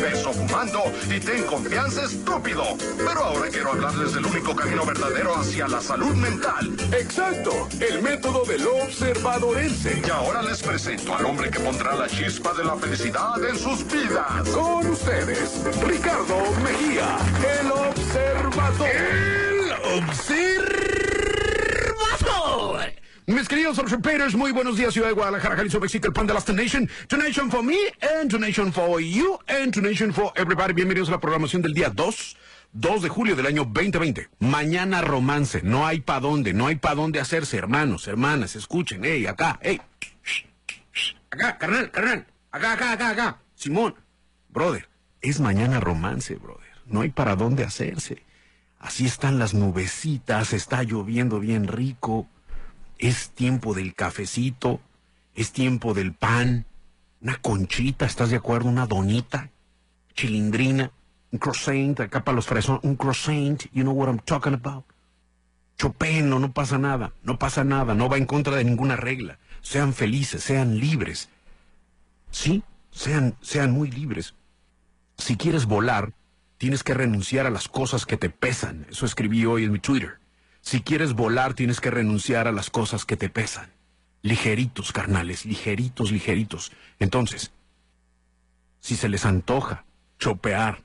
Peso fumando y ten confianza estúpido. Pero ahora quiero hablarles del único camino verdadero hacia la salud mental. Exacto, el método del observadorense. Y ahora les presento al hombre que pondrá la chispa de la felicidad en sus vidas. Con ustedes, Ricardo Mejía, el observador. El observador. Mis queridos observadores, muy buenos días, Ciudad de Guadalajara, Jalisco, México, el pan de The Nation. The Nation for me, and The Nation for you, and The Nation for everybody. Bienvenidos a la programación del día 2. 2 de julio del año 2020. Mañana romance. No hay pa' dónde, no hay pa' dónde hacerse, hermanos, hermanas. Escuchen, hey, acá, hey. Acá, carnal, carnal. Acá, acá, acá, acá. Simón. Brother, es mañana romance, brother. No hay para dónde hacerse. Así están las nubecitas, está lloviendo bien rico. Es tiempo del cafecito, es tiempo del pan, una conchita, ¿estás de acuerdo? Una donita, chilindrina, un croissant, acá para los fresón, un croissant, you know what I'm talking about. Chopeno, no pasa nada, no pasa nada, no va en contra de ninguna regla. Sean felices, sean libres. Sí, sean, sean muy libres. Si quieres volar, tienes que renunciar a las cosas que te pesan. Eso escribí hoy en mi Twitter. Si quieres volar, tienes que renunciar a las cosas que te pesan. Ligeritos, carnales, ligeritos, ligeritos. Entonces, si se les antoja chopear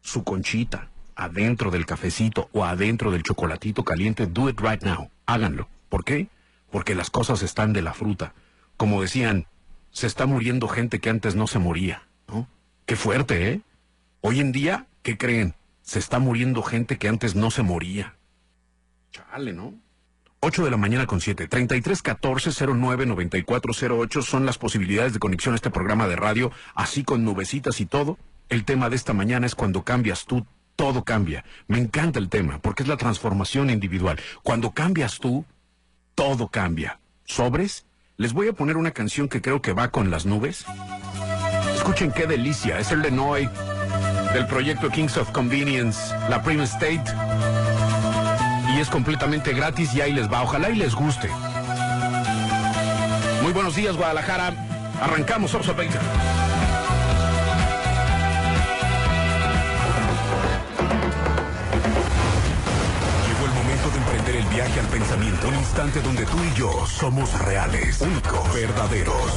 su conchita adentro del cafecito o adentro del chocolatito caliente, do it right now. Háganlo. ¿Por qué? Porque las cosas están de la fruta. Como decían, se está muriendo gente que antes no se moría, ¿no? Qué fuerte, ¿eh? Hoy en día, ¿qué creen? Se está muriendo gente que antes no se moría. Chale, ¿no? 8 de la mañana con 7. 33 14 09 9408 son las posibilidades de conexión a este programa de radio, así con nubecitas y todo. El tema de esta mañana es cuando cambias tú, todo cambia. Me encanta el tema, porque es la transformación individual. Cuando cambias tú, todo cambia. ¿Sobres? Les voy a poner una canción que creo que va con las nubes. Escuchen qué delicia. Es el de Noy, del proyecto Kings of Convenience, la Prima State. Y es completamente gratis y ahí les va. Ojalá y les guste. Muy buenos días, Guadalajara. Arrancamos Orso 20. Llegó el momento de emprender el viaje al pensamiento. Un instante donde tú y yo somos reales, únicos, verdaderos.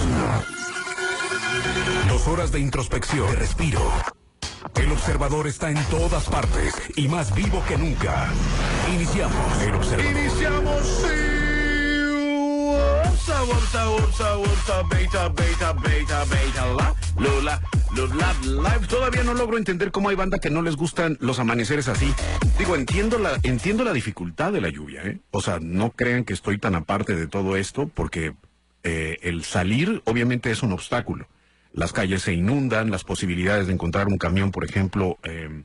Dos horas de introspección, de respiro. El observador está en todas partes y más vivo que nunca. Iniciamos el observador. Iniciamos. sí. Beta, beta, beta, beta, la, lula, lula, live. Todavía no logro entender cómo hay banda que no les gustan los amaneceres así. Digo, entiendo la, entiendo la dificultad de la lluvia, ¿eh? O sea, no crean que estoy tan aparte de todo esto, porque eh, el salir obviamente es un obstáculo. Las calles se inundan, las posibilidades de encontrar un camión, por ejemplo, eh,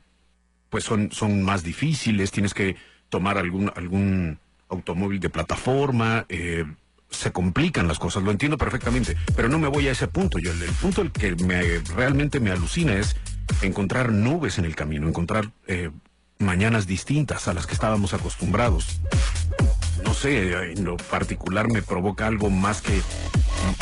pues son, son más difíciles, tienes que tomar algún, algún automóvil de plataforma, eh, se complican las cosas, lo entiendo perfectamente, pero no me voy a ese punto. Yo, el, el punto el que me, realmente me alucina es encontrar nubes en el camino, encontrar eh, mañanas distintas a las que estábamos acostumbrados. No sé, en lo particular me provoca algo más que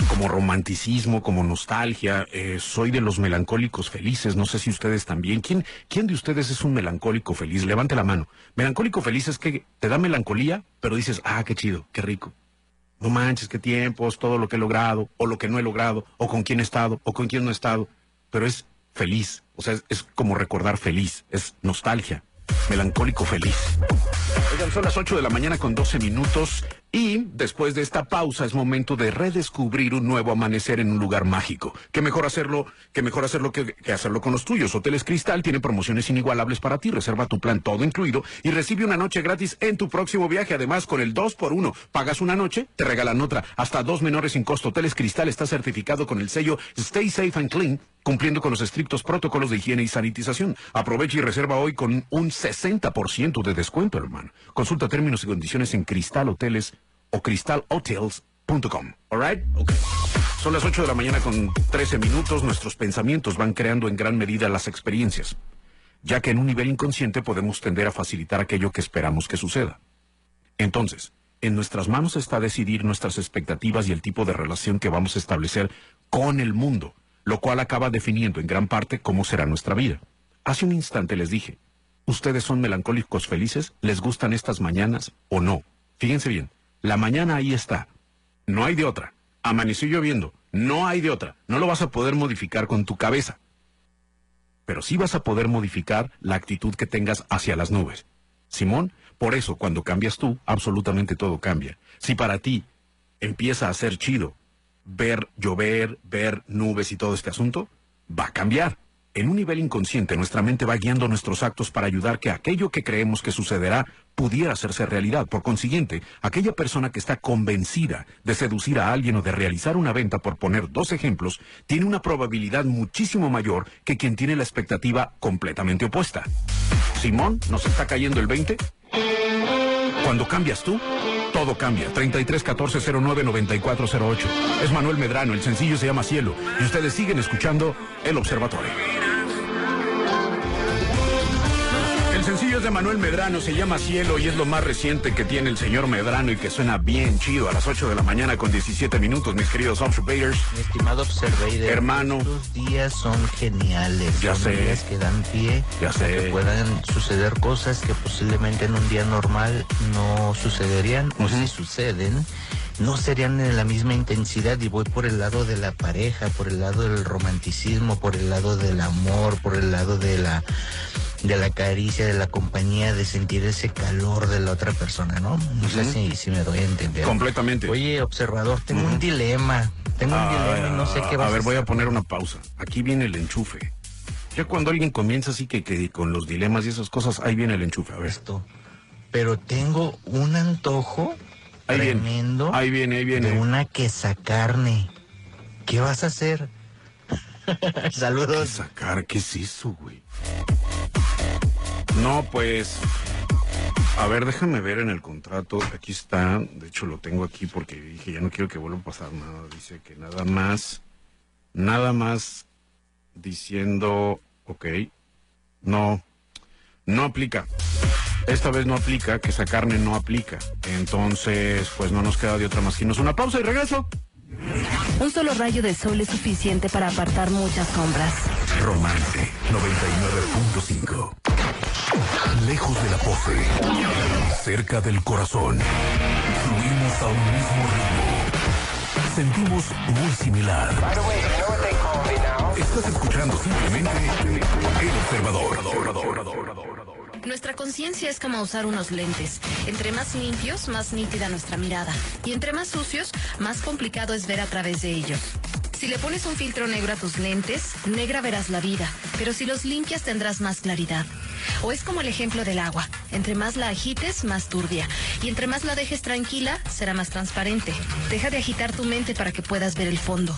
como romanticismo, como nostalgia. Eh, soy de los melancólicos felices. No sé si ustedes también. ¿Quién, ¿Quién de ustedes es un melancólico feliz? Levante la mano. Melancólico feliz es que te da melancolía, pero dices, ah, qué chido, qué rico. No manches, qué tiempos, todo lo que he logrado, o lo que no he logrado, o con quién he estado, o con quién no he estado. Pero es feliz. O sea, es, es como recordar feliz. Es nostalgia. Melancólico feliz. Oigan, son las 8 de la mañana con 12 minutos. Y después de esta pausa es momento de redescubrir un nuevo amanecer en un lugar mágico. Que mejor hacerlo, que mejor hacerlo que, que, hacerlo con los tuyos. Hoteles Cristal tiene promociones inigualables para ti. Reserva tu plan todo incluido y recibe una noche gratis en tu próximo viaje. Además, con el 2 por 1 pagas una noche, te regalan otra. Hasta dos menores sin costo. Hoteles Cristal está certificado con el sello Stay Safe and Clean cumpliendo con los estrictos protocolos de higiene y sanitización. Aprovecha y reserva hoy con un 60% de descuento, hermano. Consulta términos y condiciones en Cristal Hoteles o cristalhotels.com. Alright? Okay. Son las 8 de la mañana con 13 minutos. Nuestros pensamientos van creando en gran medida las experiencias, ya que en un nivel inconsciente podemos tender a facilitar aquello que esperamos que suceda. Entonces, en nuestras manos está decidir nuestras expectativas y el tipo de relación que vamos a establecer con el mundo, lo cual acaba definiendo en gran parte cómo será nuestra vida. Hace un instante les dije, ¿ustedes son melancólicos felices? ¿Les gustan estas mañanas o no? Fíjense bien, la mañana ahí está. No hay de otra. Amaneció lloviendo. No hay de otra. No lo vas a poder modificar con tu cabeza. Pero sí vas a poder modificar la actitud que tengas hacia las nubes. Simón, por eso cuando cambias tú, absolutamente todo cambia. Si para ti empieza a ser chido ver llover, ver nubes y todo este asunto, va a cambiar. En un nivel inconsciente, nuestra mente va guiando nuestros actos para ayudar que aquello que creemos que sucederá pudiera hacerse realidad. Por consiguiente, aquella persona que está convencida de seducir a alguien o de realizar una venta, por poner dos ejemplos, tiene una probabilidad muchísimo mayor que quien tiene la expectativa completamente opuesta. Simón, ¿nos está cayendo el 20? Cuando cambias tú, todo cambia. 33 14 09 9408. Es Manuel Medrano, el sencillo se llama Cielo. Y ustedes siguen escuchando El Observatorio. Es de Manuel Medrano, se llama Cielo y es lo más reciente que tiene el señor Medrano y que suena bien chido a las 8 de la mañana con 17 minutos, mis queridos observators. Mi estimado observator. Hermano. Estos días son geniales. Ya son sé. días que dan pie Ya sé. que puedan suceder cosas que posiblemente en un día normal no sucederían o si suceden no serían de la misma intensidad y voy por el lado de la pareja, por el lado del romanticismo, por el lado del amor, por el lado de la de la caricia, de la compañía, de sentir ese calor de la otra persona, ¿no? No sé si, si me doy a entender. Completamente. Oye, observador, tengo un dilema. Tengo un dilema y no sé qué va a a ver, voy a poner una pausa. Aquí viene el enchufe. Ya cuando alguien comienza así que, que con los dilemas y esas cosas, ahí viene el enchufe. A ver. esto. Pero tengo un antojo Ahí viene. tremendo Ahí viene, ahí viene. de una quesacarne. ¿Qué vas a hacer? ¿Qué Saludos. sacar? ¿Qué es eso, güey? No, pues. A ver, déjame ver en el contrato. Aquí está. De hecho, lo tengo aquí porque dije, ya no quiero que vuelva a pasar nada. Dice que nada más. Nada más diciendo. Ok. No. No aplica. Esta vez no aplica, que esa carne no aplica. Entonces, pues no nos queda de otra más que irnos una pausa y regreso. Un solo rayo de sol es suficiente para apartar muchas sombras. Romance 99.5. Lejos de la pose, cerca del corazón. Fluimos a un mismo ritmo. Sentimos muy similar. Estás escuchando simplemente El Observador. Nuestra conciencia es como usar unos lentes. Entre más limpios, más nítida nuestra mirada. Y entre más sucios, más complicado es ver a través de ellos. Si le pones un filtro negro a tus lentes, negra verás la vida, pero si los limpias tendrás más claridad. O es como el ejemplo del agua. Entre más la agites, más turbia. Y entre más la dejes tranquila, será más transparente. Deja de agitar tu mente para que puedas ver el fondo.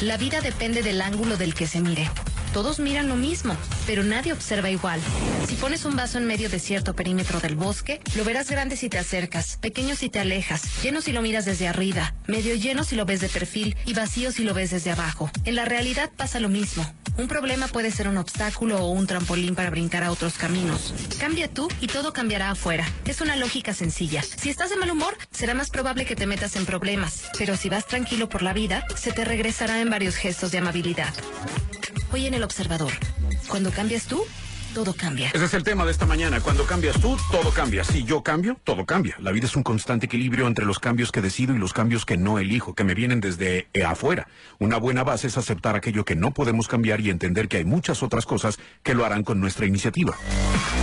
La vida depende del ángulo del que se mire. Todos miran lo mismo, pero nadie observa igual. Si pones un vaso en medio de cierto perímetro del bosque, lo verás grande si te acercas, pequeño si te alejas, lleno si lo miras desde arriba, medio lleno si lo ves de perfil y vacío si lo ves desde abajo. En la realidad pasa lo mismo. Un problema puede ser un obstáculo o un trampolín para brincar a otros caminos. Cambia tú y todo cambiará afuera. Es una lógica sencilla. Si estás de mal humor, será más probable que te metas en problemas. Pero si vas tranquilo por la vida, se te regresará en varios gestos de amabilidad. Hoy en El Observador, cuando cambias tú, todo cambia. Ese es el tema de esta mañana. Cuando cambias tú, todo cambia. Si yo cambio, todo cambia. La vida es un constante equilibrio entre los cambios que decido y los cambios que no elijo, que me vienen desde eh, afuera. Una buena base es aceptar aquello que no podemos cambiar y entender que hay muchas otras cosas que lo harán con nuestra iniciativa.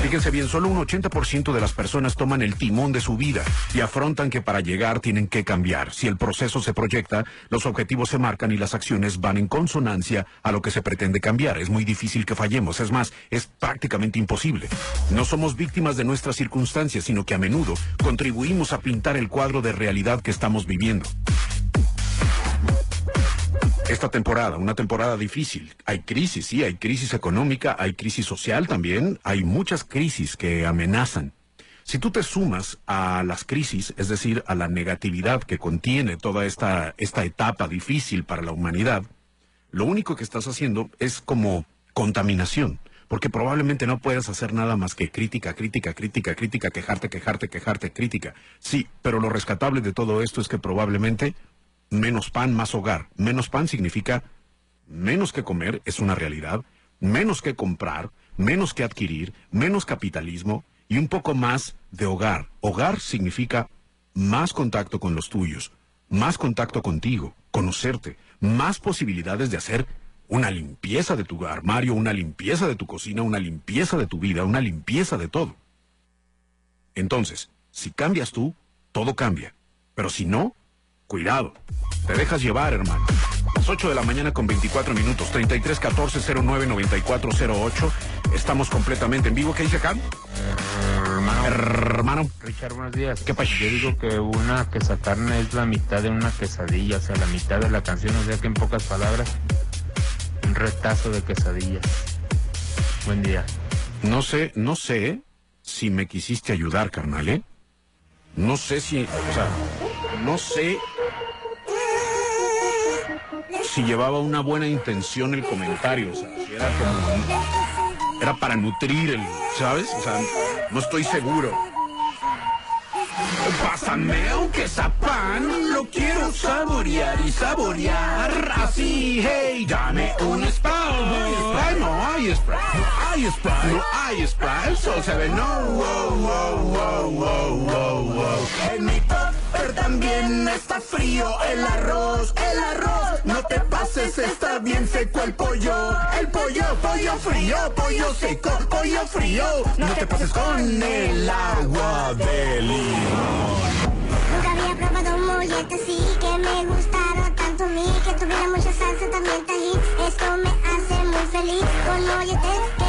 Fíjense bien, solo un 80% de las personas toman el timón de su vida y afrontan que para llegar tienen que cambiar. Si el proceso se proyecta, los objetivos se marcan y las acciones van en consonancia a lo que se pretende cambiar. Es muy difícil que fallemos. Es más, es prácticamente imposible. No somos víctimas de nuestras circunstancias, sino que a menudo contribuimos a pintar el cuadro de realidad que estamos viviendo. Esta temporada, una temporada difícil. Hay crisis, sí, hay crisis económica, hay crisis social también, hay muchas crisis que amenazan. Si tú te sumas a las crisis, es decir, a la negatividad que contiene toda esta, esta etapa difícil para la humanidad, lo único que estás haciendo es como contaminación porque probablemente no puedas hacer nada más que crítica, crítica, crítica, crítica, quejarte, quejarte, quejarte, crítica. Sí, pero lo rescatable de todo esto es que probablemente menos pan, más hogar. Menos pan significa menos que comer, es una realidad, menos que comprar, menos que adquirir, menos capitalismo y un poco más de hogar. Hogar significa más contacto con los tuyos, más contacto contigo, conocerte, más posibilidades de hacer una limpieza de tu armario, una limpieza de tu cocina, una limpieza de tu vida, una limpieza de todo. Entonces, si cambias tú, todo cambia. Pero si no, cuidado. Te dejas llevar, hermano. Las 8 de la mañana con 24 minutos, 33 14 09 94 08. Estamos completamente en vivo. ¿Qué dice acá? Hermano. Hermano. Richard, buenos días. ¿Qué pasa? Yo digo que una quesacarne es la mitad de una quesadilla, o sea, la mitad de la canción, o sea que en pocas palabras, un retazo de quesadillas. Buen día. No sé, no sé si me quisiste ayudar, carnal, ¿eh? No sé si, o sea, no sé si llevaba una buena intención el comentario, o sea, si era como, era para nutrir el, ¿sabes? O sea, no estoy seguro. Pásame un quesapán, lo quiero saborear y saborear así, hey, dame un Sprite. No hay Sprite, no hay Sprite, no hay Sprite, sol se ve, no, wow, wow, wow, wow, wow, wow. En mi topper también está frío el arroz, el arroz, no te pases, está bien seco el pollo, el pollo, pollo frío, pollo seco, pollo frío, no te pases con el agua de limón. Nunca había probado un mollete así que me gustara tanto a mí. Que tuviera mucha salsa, también tajín. Esto me hace muy feliz. Con molletes,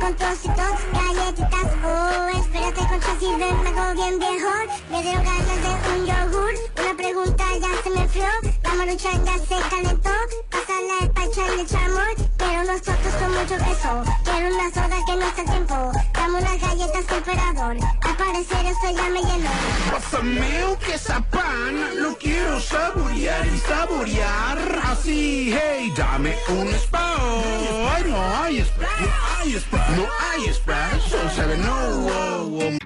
con trocitos, galletitas. Oh, espérate con chasis, ven, me bien viejo. Me dieron ganas de un yogur. Una pregunta ya se me enfrió. La marucha ya se calentó. Pasa la despacha y el chamor Quiero unos totos con mucho queso. Quiero una soda que no está a tiempo. Dame unas galletas emperador. Al parecer esto ya me llenó. Pásame un quesapán, lo quiero saborear y saborear. Así, hey, dame un Sprite. No hay no no hay Sprite, so seven, no.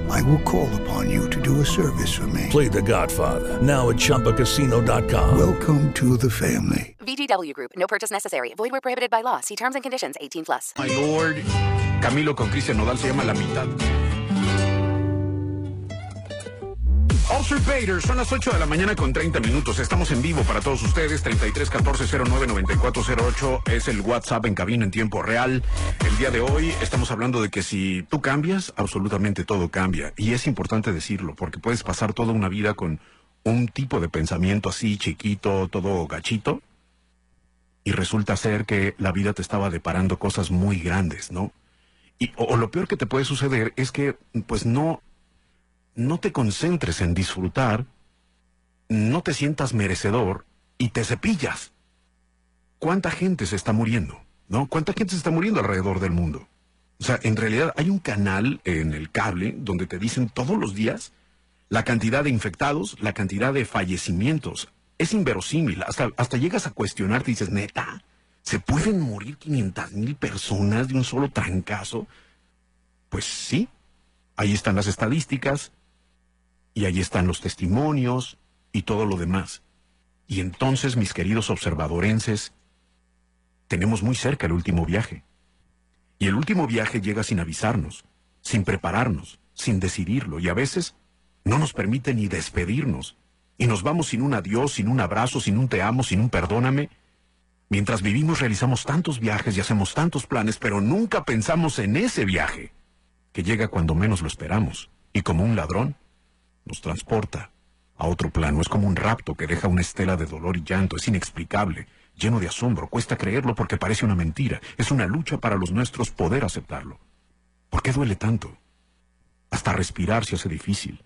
I will call upon you to do a service for me. Play The Godfather now at ChumbaCasino.com. Welcome to the family. VGW Group. No purchase necessary. Void where prohibited by law. See terms and conditions. 18 plus. My Lord, Camilo con Cristian Nodal se llama La Mitad. Usurpator, son las 8 de la mañana con 30 minutos. Estamos en vivo para todos ustedes. 33 14 09 94 08 es el WhatsApp en cabina en tiempo real. El día de hoy estamos hablando de que si tú cambias, absolutamente todo cambia. Y es importante decirlo, porque puedes pasar toda una vida con un tipo de pensamiento así chiquito, todo gachito, y resulta ser que la vida te estaba deparando cosas muy grandes, ¿no? Y, o, o lo peor que te puede suceder es que, pues no, no te concentres en disfrutar, no te sientas merecedor y te cepillas. ¿Cuánta gente se está muriendo? ¿No? ¿Cuánta gente se está muriendo alrededor del mundo? O sea, en realidad hay un canal en el cable donde te dicen todos los días la cantidad de infectados, la cantidad de fallecimientos. Es inverosímil. Hasta, hasta llegas a cuestionarte y dices, neta, ¿se pueden morir 500 mil personas de un solo trancazo? Pues sí, ahí están las estadísticas y ahí están los testimonios y todo lo demás. Y entonces, mis queridos observadorenses, tenemos muy cerca el último viaje. Y el último viaje llega sin avisarnos, sin prepararnos, sin decidirlo, y a veces no nos permite ni despedirnos. Y nos vamos sin un adiós, sin un abrazo, sin un te amo, sin un perdóname. Mientras vivimos realizamos tantos viajes y hacemos tantos planes, pero nunca pensamos en ese viaje, que llega cuando menos lo esperamos, y como un ladrón, nos transporta a otro plano. Es como un rapto que deja una estela de dolor y llanto. Es inexplicable, lleno de asombro. Cuesta creerlo porque parece una mentira. Es una lucha para los nuestros poder aceptarlo. ¿Por qué duele tanto? Hasta respirar se hace difícil.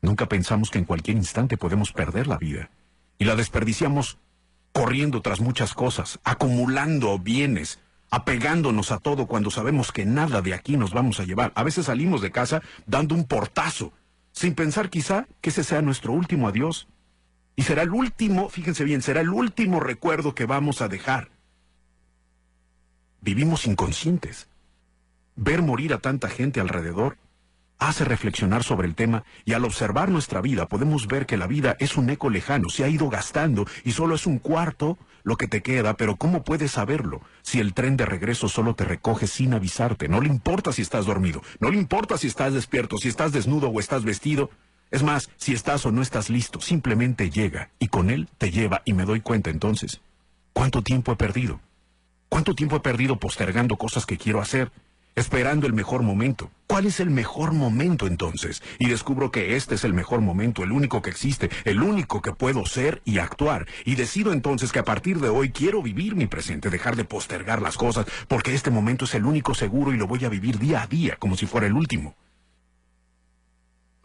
Nunca pensamos que en cualquier instante podemos perder la vida. Y la desperdiciamos corriendo tras muchas cosas, acumulando bienes, apegándonos a todo cuando sabemos que nada de aquí nos vamos a llevar. A veces salimos de casa dando un portazo, sin pensar quizá que ese sea nuestro último adiós. Y será el último, fíjense bien, será el último recuerdo que vamos a dejar. Vivimos inconscientes. Ver morir a tanta gente alrededor hace reflexionar sobre el tema y al observar nuestra vida podemos ver que la vida es un eco lejano, se ha ido gastando y solo es un cuarto lo que te queda, pero ¿cómo puedes saberlo si el tren de regreso solo te recoge sin avisarte? No le importa si estás dormido, no le importa si estás despierto, si estás desnudo o estás vestido. Es más, si estás o no estás listo, simplemente llega y con él te lleva y me doy cuenta entonces. ¿Cuánto tiempo he perdido? ¿Cuánto tiempo he perdido postergando cosas que quiero hacer? Esperando el mejor momento. ¿Cuál es el mejor momento entonces? Y descubro que este es el mejor momento, el único que existe, el único que puedo ser y actuar. Y decido entonces que a partir de hoy quiero vivir mi presente, dejar de postergar las cosas, porque este momento es el único seguro y lo voy a vivir día a día, como si fuera el último.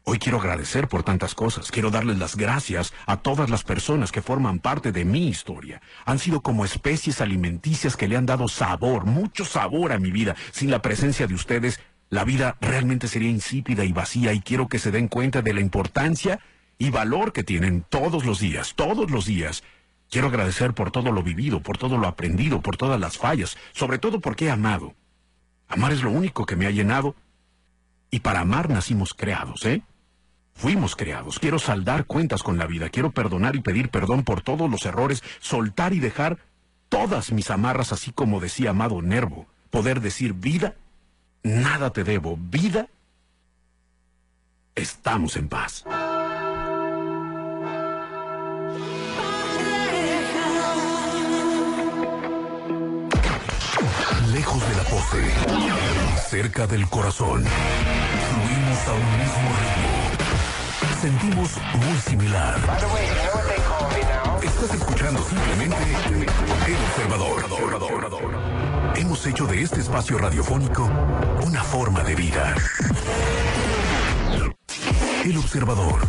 Hoy quiero agradecer por tantas cosas. Quiero darles las gracias a todas las personas que forman parte de mi historia. Han sido como especies alimenticias que le han dado sabor, mucho sabor a mi vida. Sin la presencia de ustedes, la vida realmente sería insípida y vacía y quiero que se den cuenta de la importancia y valor que tienen todos los días, todos los días. Quiero agradecer por todo lo vivido, por todo lo aprendido, por todas las fallas, sobre todo porque he amado. Amar es lo único que me ha llenado y para amar nacimos creados, ¿eh? Fuimos creados. Quiero saldar cuentas con la vida. Quiero perdonar y pedir perdón por todos los errores, soltar y dejar todas mis amarras, así como decía amado Nervo. Poder decir vida, nada te debo. Vida, estamos en paz. Lejos de la pose, cerca del corazón, fluimos a un mismo ritmo. Sentimos muy similar. Estás escuchando simplemente El Observador. Hemos hecho de este espacio radiofónico una forma de vida. El Observador.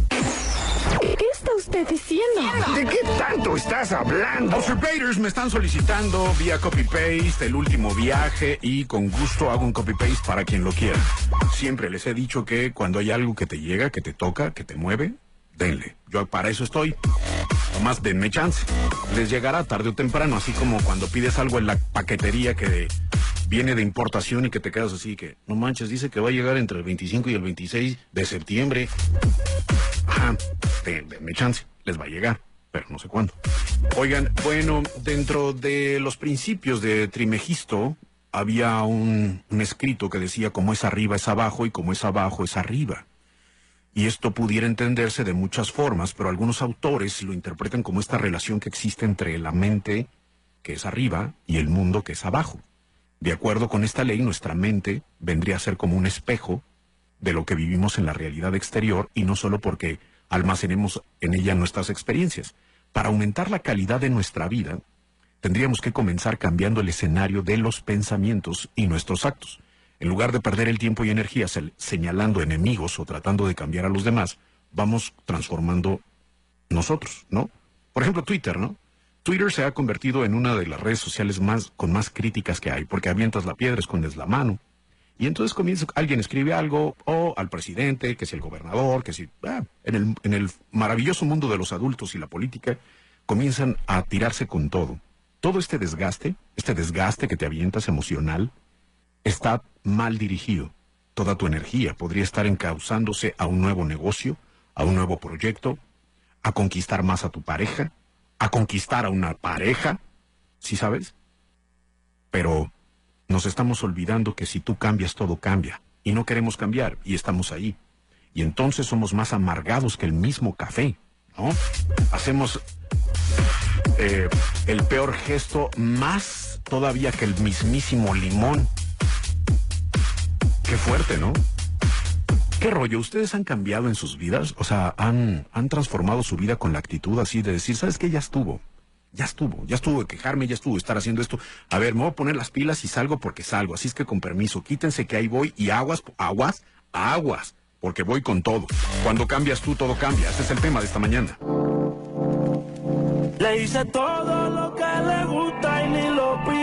¿Qué está usted diciendo? ¿De qué tanto estás hablando? Observators me están solicitando vía copy-paste el último viaje y con gusto hago un copy-paste para quien lo quiera. Siempre les he dicho que cuando hay algo que te llega, que te toca, que te mueve, denle. Yo para eso estoy. Nomás denme chance. Les llegará tarde o temprano, así como cuando pides algo en la paquetería que viene de importación y que te quedas así que, no manches, dice que va a llegar entre el 25 y el 26 de septiembre. Ajá, den- denme chance, les va a llegar, pero no sé cuándo. Oigan, bueno, dentro de los principios de Trimegisto había un, un escrito que decía como es arriba es abajo y como es abajo es arriba. Y esto pudiera entenderse de muchas formas, pero algunos autores lo interpretan como esta relación que existe entre la mente, que es arriba, y el mundo, que es abajo. De acuerdo con esta ley, nuestra mente vendría a ser como un espejo de lo que vivimos en la realidad exterior, y no solo porque almacenemos en ella nuestras experiencias. Para aumentar la calidad de nuestra vida, tendríamos que comenzar cambiando el escenario de los pensamientos y nuestros actos. En lugar de perder el tiempo y energía señalando enemigos o tratando de cambiar a los demás, vamos transformando nosotros, ¿no? Por ejemplo, Twitter, ¿no? Twitter se ha convertido en una de las redes sociales más con más críticas que hay, porque avientas la piedra, escondes la mano. Y entonces comienza, alguien escribe algo, o al presidente, que si el gobernador, que si... ah, en, el, en el maravilloso mundo de los adultos y la política, comienzan a tirarse con todo. Todo este desgaste, este desgaste que te avientas emocional, está mal dirigido. Toda tu energía podría estar encauzándose a un nuevo negocio, a un nuevo proyecto, a conquistar más a tu pareja, a conquistar a una pareja, ¿sí sabes? Pero nos estamos olvidando que si tú cambias, todo cambia. Y no queremos cambiar, y estamos ahí. Y entonces somos más amargados que el mismo café, ¿no? Hacemos eh, el peor gesto más todavía que el mismísimo limón. Qué fuerte, ¿no? ¿Qué rollo? ¿Ustedes han cambiado en sus vidas? O sea, han, han transformado su vida con la actitud así de decir, ¿sabes qué? Ya estuvo. Ya estuvo. Ya estuvo de quejarme, ya estuvo de estar haciendo esto. A ver, me voy a poner las pilas y salgo porque salgo. Así es que con permiso, quítense que ahí voy y aguas, aguas, aguas. Porque voy con todo. Cuando cambias tú, todo cambia. Ese es el tema de esta mañana. Le hice todo lo que le gusta y ni lo.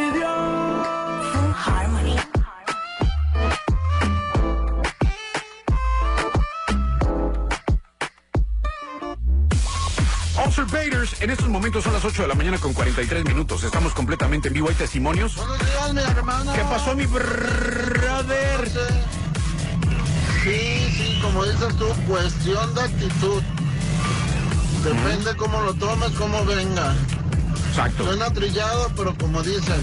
En estos momentos son las 8 de la mañana con 43 minutos. Estamos completamente en vivo. ¿Hay testimonios? ¿Qué pasó, mi brother? Sí, sí, como dices tú, cuestión de actitud. Depende cómo lo tomes, cómo venga. Exacto. Suena trillado, pero como dicen,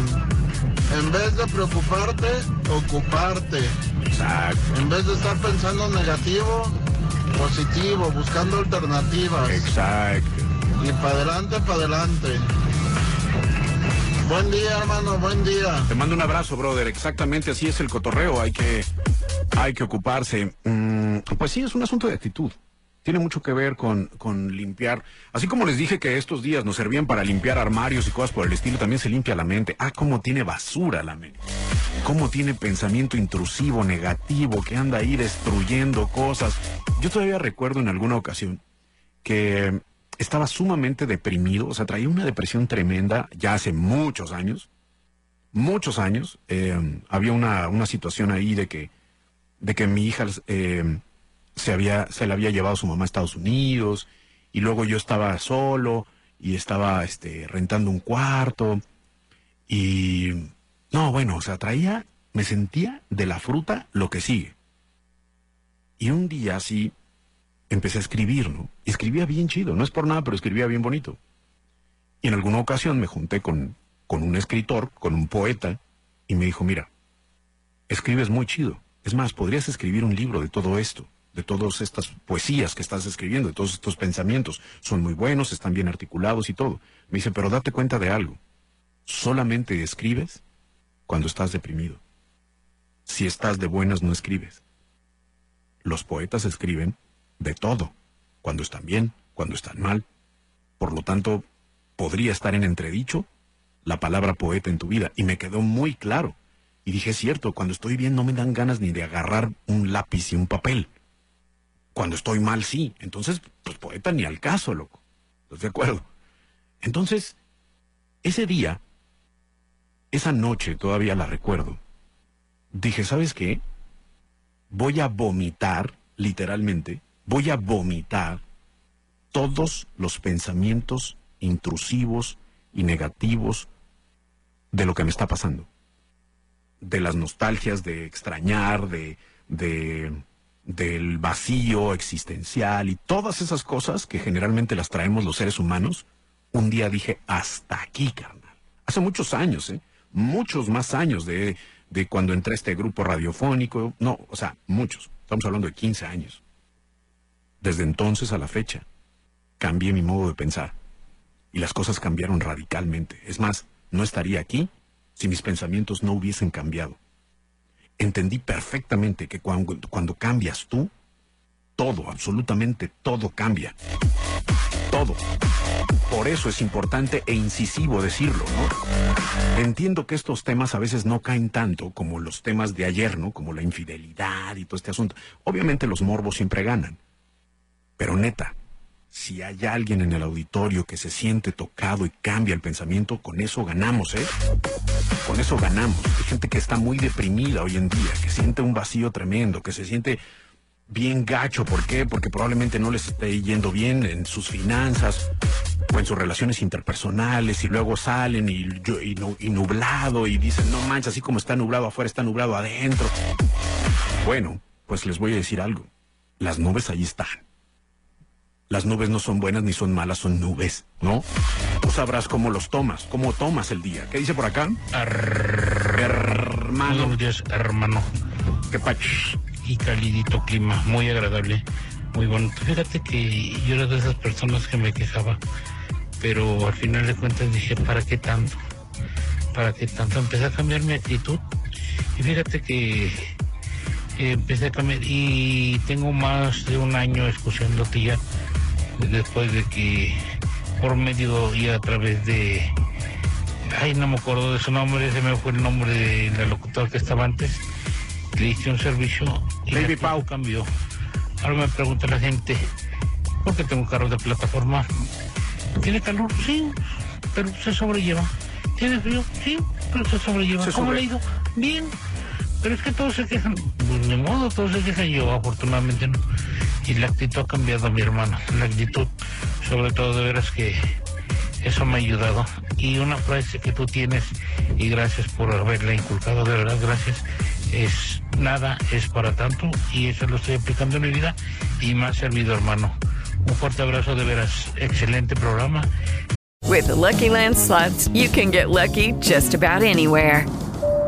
en vez de preocuparte, ocuparte. Exacto. En vez de estar pensando negativo, positivo, buscando alternativas. Exacto. Y para adelante, para adelante. Buen día, hermano, buen día. Te mando un abrazo, brother. Exactamente así es el cotorreo. Hay que, hay que ocuparse. Mm, pues sí, es un asunto de actitud. Tiene mucho que ver con, con limpiar. Así como les dije que estos días nos servían para limpiar armarios y cosas por el estilo, también se limpia la mente. Ah, cómo tiene basura la mente. Cómo tiene pensamiento intrusivo, negativo, que anda ahí destruyendo cosas. Yo todavía recuerdo en alguna ocasión que estaba sumamente deprimido, o sea, traía una depresión tremenda ya hace muchos años, muchos años. Eh, había una, una situación ahí de que, de que mi hija eh, se, había, se la había llevado su mamá a Estados Unidos y luego yo estaba solo y estaba este, rentando un cuarto y... No, bueno, o sea, traía, me sentía de la fruta lo que sigue. Y un día así empecé a escribir, ¿no? Escribía bien chido, no es por nada, pero escribía bien bonito. Y en alguna ocasión me junté con, con un escritor, con un poeta, y me dijo, mira, escribes muy chido. Es más, podrías escribir un libro de todo esto, de todas estas poesías que estás escribiendo, de todos estos pensamientos. Son muy buenos, están bien articulados y todo. Me dice, pero date cuenta de algo. Solamente escribes cuando estás deprimido. Si estás de buenas, no escribes. Los poetas escriben de todo, cuando están bien, cuando están mal. Por lo tanto, podría estar en entredicho la palabra poeta en tu vida. Y me quedó muy claro. Y dije, cierto, cuando estoy bien no me dan ganas ni de agarrar un lápiz y un papel. Cuando estoy mal, sí. Entonces, pues poeta ni al caso, loco. ¿Estás de acuerdo? Entonces, ese día, esa noche, todavía la recuerdo. Dije, ¿sabes qué? Voy a vomitar, literalmente, voy a vomitar todos los pensamientos intrusivos y negativos de lo que me está pasando. De las nostalgias, de extrañar, de, de, del vacío existencial y todas esas cosas que generalmente las traemos los seres humanos. Un día dije, hasta aquí, carnal. Hace muchos años, ¿eh? Muchos más años de, de cuando entré a este grupo radiofónico. No, o sea, muchos. Estamos hablando de 15 años. Desde entonces a la fecha, cambié mi modo de pensar. Y las cosas cambiaron radicalmente. Es más, no estaría aquí si mis pensamientos no hubiesen cambiado. Entendí perfectamente que cuando, cuando cambias tú, todo, absolutamente todo cambia. Todo. Por eso es importante e incisivo decirlo, ¿no? Entiendo que estos temas a veces no caen tanto como los temas de ayer, ¿no? Como la infidelidad y todo este asunto. Obviamente los morbos siempre ganan. Pero neta, si hay alguien en el auditorio que se siente tocado y cambia el pensamiento, con eso ganamos, ¿eh? Con eso ganamos. Hay gente que está muy deprimida hoy en día, que siente un vacío tremendo, que se siente bien gacho. ¿Por qué? Porque probablemente no les esté yendo bien en sus finanzas o en sus relaciones interpersonales y luego salen y, y nublado y dicen, no manches, así como está nublado afuera, está nublado adentro. Bueno, pues les voy a decir algo. Las nubes ahí están. Las nubes no son buenas ni son malas, son nubes, ¿no? Tú sabrás cómo los tomas, cómo tomas el día. ¿Qué dice por acá? Hermano. Buenos días, hermano. Qué pach. Y calidito clima, muy agradable, muy bonito. Fíjate que yo era de esas personas que me quejaba, pero al final de cuentas dije, ¿para qué tanto? ¿Para qué tanto? Empecé a cambiar mi actitud y fíjate que empecé a cambiar y tengo más de un año escuchándote ya después de que por medio y a través de ay no me acuerdo de su nombre se me fue el nombre de la locutora que estaba antes le hice un servicio y Baby Pau cambió ahora me pregunta la gente ¿por qué tengo carro de plataforma? ¿tiene calor? sí pero se sobrelleva ¿tiene frío? sí pero se sobrelleva Se ¿cómo le ha ido? bien pero es que todos se quejan. Pues de modo, todos se quejan. Yo afortunadamente no. Y la actitud ha cambiado, mi hermano. La actitud, sobre todo de veras que eso me ha ayudado. Y una frase que tú tienes, y gracias por haberla inculcado, de verdad, gracias, es nada es para tanto. Y eso lo estoy aplicando en mi vida y me ha servido, hermano. Un fuerte abrazo, de veras. Excelente programa. With the Lucky Land slots, you can get lucky just about anywhere.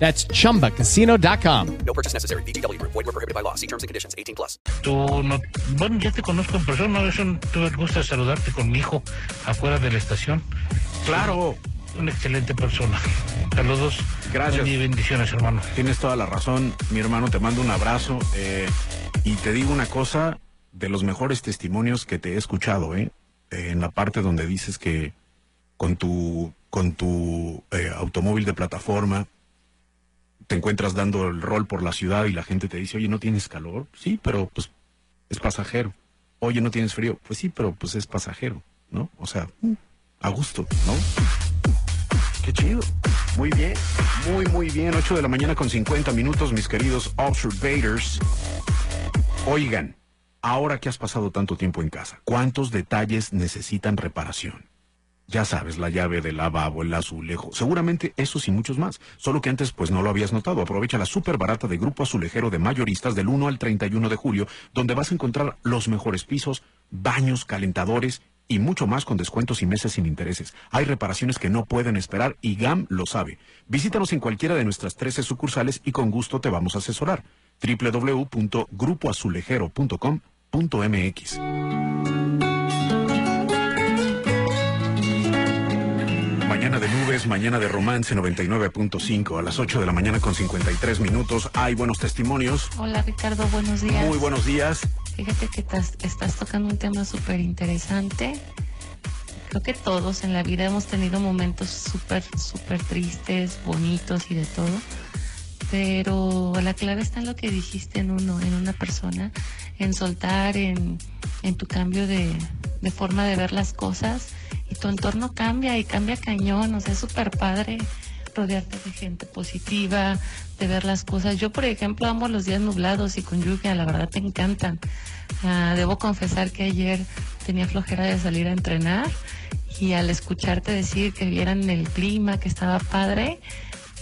That's chumbacasino.com. No purchase necessary. VGW Group. Void were prohibited by law. See terms and conditions. 18 plus. Tú no, bueno, ya te conozco en persona, eso tuve el gusto de saludarte con mi hijo afuera de la estación. Claro. Una excelente persona. Saludos. Gracias. Y bendiciones, hermano. Tienes toda la razón, mi hermano, te mando un abrazo eh, y te digo una cosa, de los mejores testimonios que te he escuchado, ¿eh? Eh, en la parte donde dices que con tu, con tu eh, automóvil de plataforma te encuentras dando el rol por la ciudad y la gente te dice, oye, ¿no tienes calor? Sí, pero pues es pasajero. Oye, ¿no tienes frío? Pues sí, pero pues es pasajero, ¿no? O sea, a gusto, ¿no? Qué chido. Muy bien, muy, muy bien. 8 de la mañana con 50 minutos, mis queridos observators. Oigan, ahora que has pasado tanto tiempo en casa, ¿cuántos detalles necesitan reparación? Ya sabes, la llave del lavabo, el azulejo, seguramente esos y muchos más. Solo que antes pues no lo habías notado. Aprovecha la súper barata de Grupo Azulejero de Mayoristas del 1 al 31 de julio, donde vas a encontrar los mejores pisos, baños, calentadores y mucho más con descuentos y meses sin intereses. Hay reparaciones que no pueden esperar y GAM lo sabe. Visítanos en cualquiera de nuestras 13 sucursales y con gusto te vamos a asesorar. www.grupoazulejero.com.mx Mañana de nubes, mañana de romance 99.5 a las 8 de la mañana con 53 minutos. Hay buenos testimonios. Hola Ricardo, buenos días. Muy buenos días. Fíjate que tas- estás tocando un tema súper interesante. Creo que todos en la vida hemos tenido momentos súper, súper tristes, bonitos y de todo. Pero la clave está en lo que dijiste en uno, en una persona, en soltar, en, en tu cambio de, de forma de ver las cosas. Y tu entorno cambia y cambia cañón, o sea, es súper padre rodearte de gente positiva, de ver las cosas. Yo, por ejemplo, amo los días nublados y con lluvia, la verdad me encantan. Ah, debo confesar que ayer tenía flojera de salir a entrenar y al escucharte decir que vieran el clima, que estaba padre,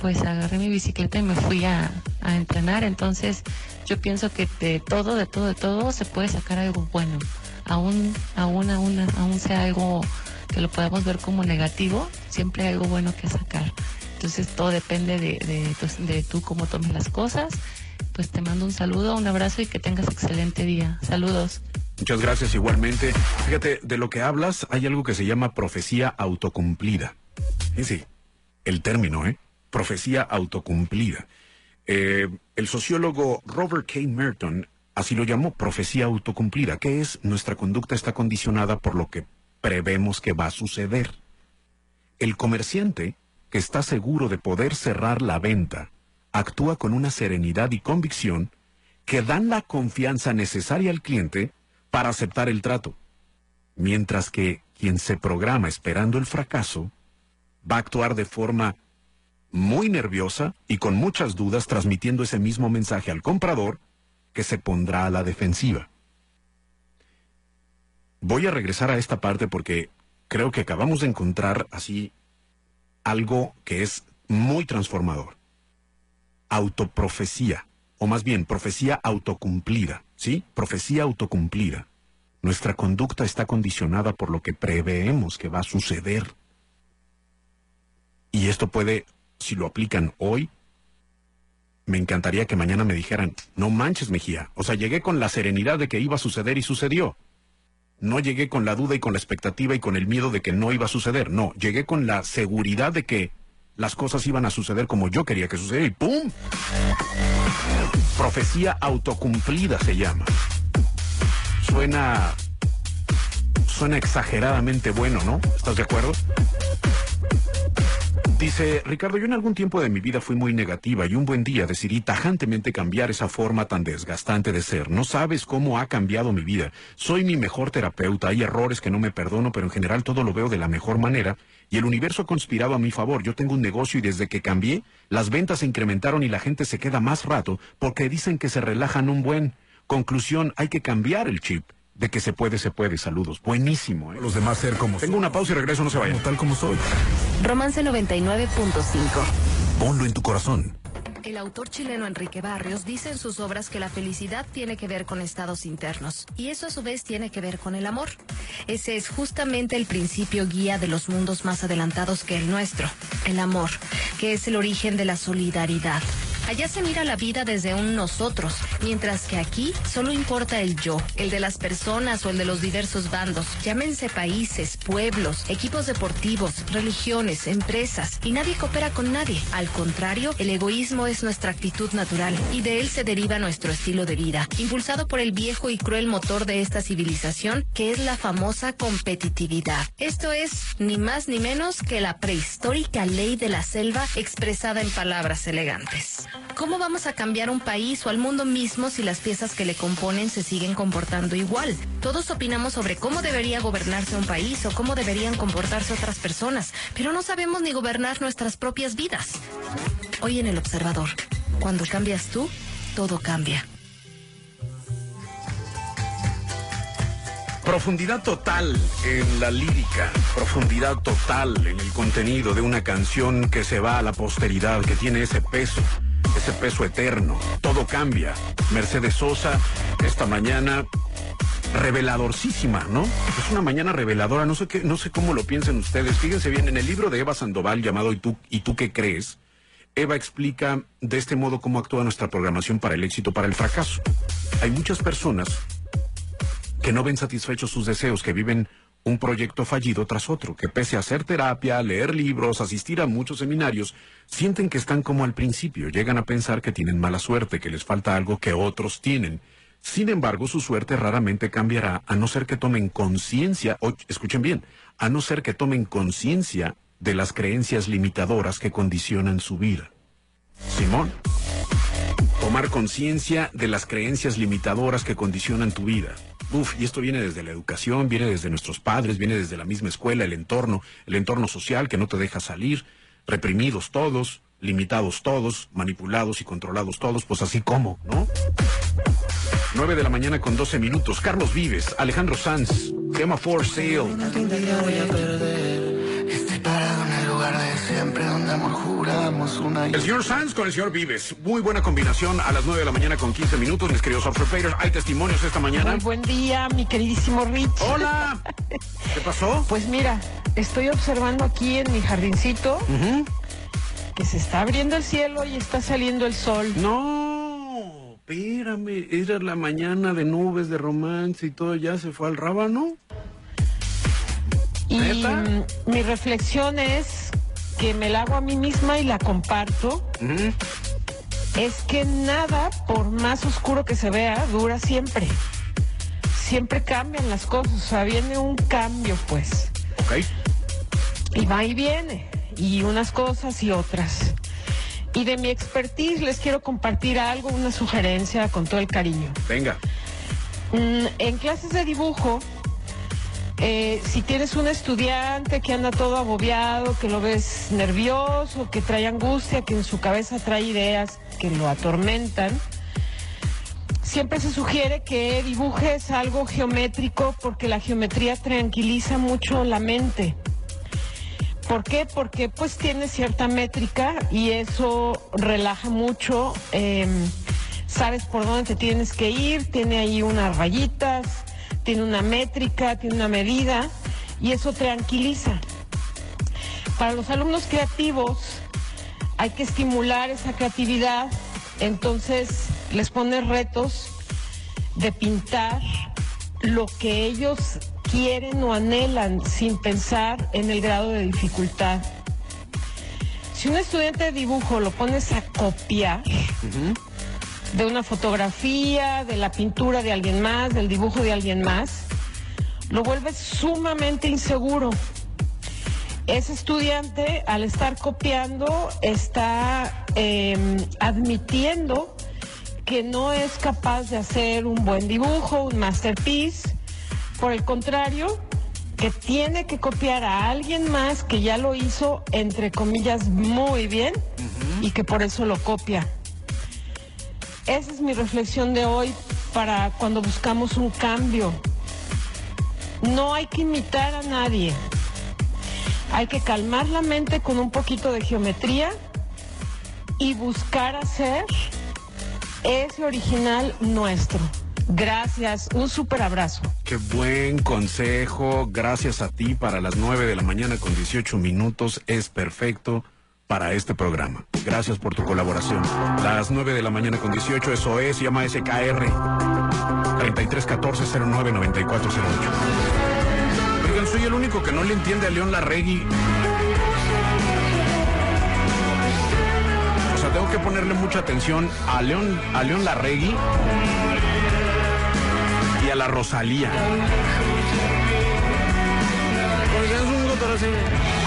pues agarré mi bicicleta y me fui a, a entrenar. Entonces, yo pienso que de todo, de todo, de todo se puede sacar algo bueno. Aún, aún, aún, aún sea algo que lo podamos ver como negativo, siempre hay algo bueno que sacar. Entonces todo depende de, de, pues, de tú cómo tomes las cosas. Pues te mando un saludo, un abrazo y que tengas excelente día. Saludos. Muchas gracias igualmente. Fíjate, de lo que hablas hay algo que se llama profecía autocumplida. Sí, sí, el término, ¿eh? Profecía autocumplida. Eh, el sociólogo Robert K. Merton así lo llamó profecía autocumplida, que es nuestra conducta está condicionada por lo que prevemos que va a suceder. El comerciante, que está seguro de poder cerrar la venta, actúa con una serenidad y convicción que dan la confianza necesaria al cliente para aceptar el trato, mientras que quien se programa esperando el fracaso va a actuar de forma muy nerviosa y con muchas dudas transmitiendo ese mismo mensaje al comprador que se pondrá a la defensiva. Voy a regresar a esta parte porque creo que acabamos de encontrar así algo que es muy transformador. Autoprofecía, o más bien profecía autocumplida, ¿sí? Profecía autocumplida. Nuestra conducta está condicionada por lo que preveemos que va a suceder. Y esto puede, si lo aplican hoy, me encantaría que mañana me dijeran, no manches Mejía, o sea, llegué con la serenidad de que iba a suceder y sucedió. No llegué con la duda y con la expectativa y con el miedo de que no iba a suceder. No, llegué con la seguridad de que las cosas iban a suceder como yo quería que sucediera y ¡pum! Profecía autocumplida se llama. Suena... Suena exageradamente bueno, ¿no? ¿Estás de acuerdo? Dice, Ricardo, yo en algún tiempo de mi vida fui muy negativa y un buen día decidí tajantemente cambiar esa forma tan desgastante de ser. No sabes cómo ha cambiado mi vida. Soy mi mejor terapeuta, hay errores que no me perdono, pero en general todo lo veo de la mejor manera y el universo ha conspirado a mi favor. Yo tengo un negocio y desde que cambié, las ventas se incrementaron y la gente se queda más rato porque dicen que se relajan un buen. Conclusión, hay que cambiar el chip. De que se puede, se puede. Saludos. Buenísimo. ¿eh? Los demás ser como Tengo una pausa y regreso, no se vayan. tal como soy. Romance 99.5. Ponlo en tu corazón. El autor chileno Enrique Barrios dice en sus obras que la felicidad tiene que ver con estados internos y eso a su vez tiene que ver con el amor. Ese es justamente el principio guía de los mundos más adelantados que el nuestro, el amor, que es el origen de la solidaridad. Allá se mira la vida desde un nosotros, mientras que aquí solo importa el yo, el de las personas o el de los diversos bandos. Llámense países, pueblos, equipos deportivos, religiones, empresas, y nadie coopera con nadie. Al contrario, el egoísmo es nuestra actitud natural y de él se deriva nuestro estilo de vida, impulsado por el viejo y cruel motor de esta civilización, que es la famosa competitividad. Esto es ni más ni menos que la prehistórica ley de la selva expresada en palabras elegantes. ¿Cómo vamos a cambiar un país o al mundo mismo si las piezas que le componen se siguen comportando igual? Todos opinamos sobre cómo debería gobernarse un país o cómo deberían comportarse otras personas, pero no sabemos ni gobernar nuestras propias vidas. Hoy en El Observador, cuando cambias tú, todo cambia. Profundidad total en la lírica, profundidad total en el contenido de una canción que se va a la posteridad, que tiene ese peso, ese peso eterno. Todo cambia. Mercedes Sosa, esta mañana reveladorcísima, ¿no? Es una mañana reveladora, no sé qué, no sé cómo lo piensen ustedes. Fíjense bien, en el libro de Eva Sandoval llamado ¿Y tú, ¿Y tú qué crees? Eva explica de este modo cómo actúa nuestra programación para el éxito, para el fracaso. Hay muchas personas que no ven satisfechos sus deseos, que viven un proyecto fallido tras otro, que pese a hacer terapia, leer libros, asistir a muchos seminarios, sienten que están como al principio, llegan a pensar que tienen mala suerte, que les falta algo que otros tienen. Sin embargo, su suerte raramente cambiará a no ser que tomen conciencia, escuchen bien, a no ser que tomen conciencia de las creencias limitadoras que condicionan su vida. Simón, tomar conciencia de las creencias limitadoras que condicionan tu vida. Uf, y esto viene desde la educación, viene desde nuestros padres, viene desde la misma escuela, el entorno, el entorno social que no te deja salir. reprimidos todos, limitados todos, manipulados y controlados todos, pues así como, ¿no? 9 de la mañana con 12 minutos. Carlos Vives, Alejandro Sanz, tema For Sale. Lugar de siempre donde amor juramos una y El señor Sanz con el señor Vives. Muy buena combinación a las 9 de la mañana con 15 minutos, mis queridos observators. Hay testimonios esta mañana. Muy buen día, mi queridísimo Rich. Hola. ¿Qué pasó? Pues mira, estoy observando aquí en mi jardincito que se está abriendo el cielo y está saliendo el sol. No, espérame, era la mañana de nubes, de romance y todo, ya se fue al rábano. Y ¿Neta? mi reflexión es que me la hago a mí misma y la comparto. Es que nada, por más oscuro que se vea, dura siempre. Siempre cambian las cosas, o sea, viene un cambio, pues. Ok. Y va y viene, y unas cosas y otras. Y de mi expertise les quiero compartir algo, una sugerencia con todo el cariño. Venga. Mm, en clases de dibujo, eh, si tienes un estudiante que anda todo agobiado, que lo ves nervioso, que trae angustia, que en su cabeza trae ideas que lo atormentan, siempre se sugiere que dibujes algo geométrico porque la geometría tranquiliza mucho la mente. ¿Por qué? Porque pues tiene cierta métrica y eso relaja mucho. eh, sabes por dónde te tienes que ir, tiene ahí unas rayitas, tiene una métrica, tiene una medida y eso tranquiliza. Para los alumnos creativos hay que estimular esa creatividad, entonces les pones retos de pintar lo que ellos quieren o anhelan sin pensar en el grado de dificultad. Si un estudiante de dibujo lo pones a copiar de una fotografía, de la pintura de alguien más, del dibujo de alguien más, lo vuelves sumamente inseguro. Ese estudiante, al estar copiando, está eh, admitiendo que no es capaz de hacer un buen dibujo, un masterpiece. Por el contrario, que tiene que copiar a alguien más que ya lo hizo, entre comillas, muy bien y que por eso lo copia. Esa es mi reflexión de hoy para cuando buscamos un cambio. No hay que imitar a nadie. Hay que calmar la mente con un poquito de geometría y buscar hacer ese original nuestro. Gracias, un súper abrazo. Qué buen consejo. Gracias a ti para las 9 de la mañana con 18 minutos. Es perfecto para este programa. Gracias por tu colaboración. Las 9 de la mañana con 18, eso es, llama SKR 3314 09 9408. Oigan, soy el único que no le entiende a León Larregui. O sea, tengo que ponerle mucha atención a León, a León Larregui y a la Rosalía. Porque es un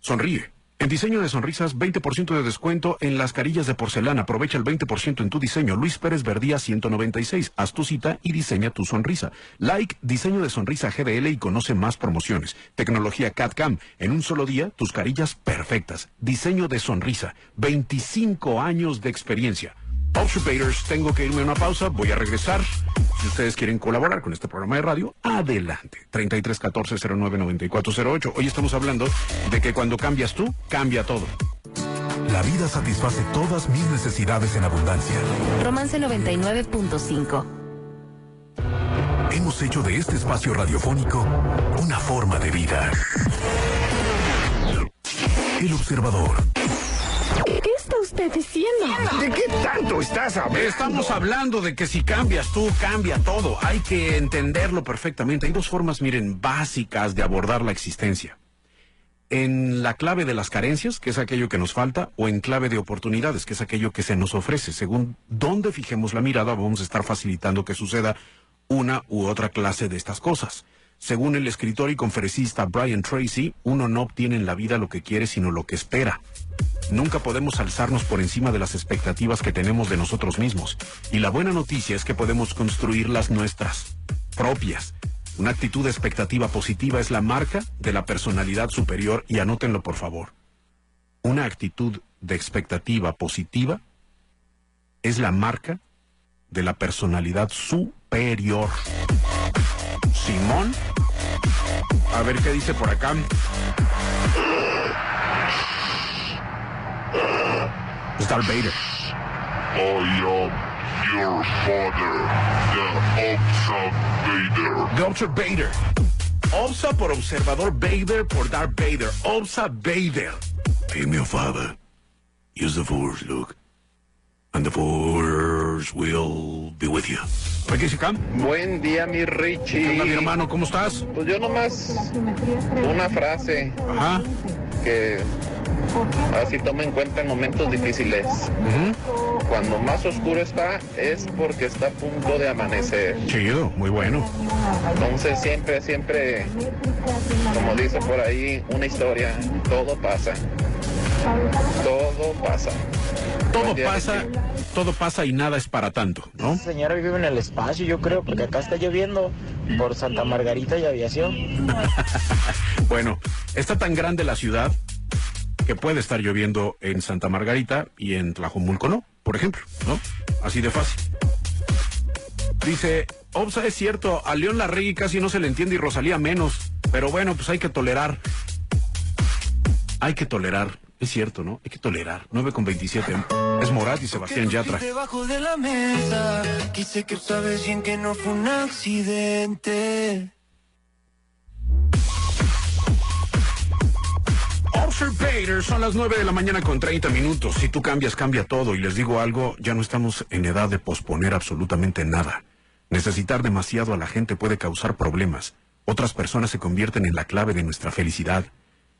Sonríe. En diseño de sonrisas, 20% de descuento en las carillas de porcelana. Aprovecha el 20% en tu diseño. Luis Pérez Verdía 196. Haz tu cita y diseña tu sonrisa. Like Diseño de Sonrisa GDL y conoce más promociones. Tecnología CAD-CAM. En un solo día, tus carillas perfectas. Diseño de sonrisa. 25 años de experiencia. Observators, tengo que irme a una pausa. Voy a regresar. Si ustedes quieren colaborar con este programa de radio, adelante. 33 14 09 94 08. Hoy estamos hablando de que cuando cambias tú, cambia todo. La vida satisface todas mis necesidades en abundancia. Romance 99.5. Hemos hecho de este espacio radiofónico una forma de vida. El observador. ¿Qué está usted diciendo? ¿De qué tanto estás hablando? Estamos hablando de que si cambias tú, cambia todo. Hay que entenderlo perfectamente. Hay dos formas, miren, básicas de abordar la existencia. En la clave de las carencias, que es aquello que nos falta, o en clave de oportunidades, que es aquello que se nos ofrece. Según dónde fijemos la mirada, vamos a estar facilitando que suceda una u otra clase de estas cosas. Según el escritor y conferencista Brian Tracy, uno no obtiene en la vida lo que quiere, sino lo que espera. Nunca podemos alzarnos por encima de las expectativas que tenemos de nosotros mismos. Y la buena noticia es que podemos construir las nuestras, propias. Una actitud de expectativa positiva es la marca de la personalidad superior y anótenlo por favor. Una actitud de expectativa positiva es la marca de la personalidad superior. Simón, a ver qué dice por acá. Es Darth Vader. I am your father, the Observator. The Observator. Obsa por observador, Vader por Darth Vader. Obsa Vader. I am your father. Use the force, Luke. And the force will be with you. ¿Qué? Buen día, mi Richie. Hola, mi hermano, ¿cómo estás? Pues yo nomás una frase Ajá. que así toma en cuenta en momentos difíciles. Cuando más oscuro está es porque está a punto de amanecer. Chido, muy bueno. Entonces siempre, siempre, como dice por ahí una historia, todo pasa. Todo pasa. Todo pasa, todo pasa y nada es para tanto, ¿no? Esa señora vive en el espacio, yo creo, porque acá está lloviendo por Santa Margarita y Aviación. Bueno, está tan grande la ciudad que puede estar lloviendo en Santa Margarita y en Tlajomulco no, por ejemplo, ¿no? Así de fácil. Dice, Obsa es cierto, a León Larregui casi no se le entiende y Rosalía menos, pero bueno, pues hay que tolerar. Hay que tolerar, es cierto, ¿no? Hay que tolerar. 9 con 27. Es Morat y Sebastián Yatra. Debajo de la mesa, quise que sabes bien que no fue un accidente. Observator, son las 9 de la mañana con 30 minutos. Si tú cambias, cambia todo. Y les digo algo, ya no estamos en edad de posponer absolutamente nada. Necesitar demasiado a la gente puede causar problemas. Otras personas se convierten en la clave de nuestra felicidad.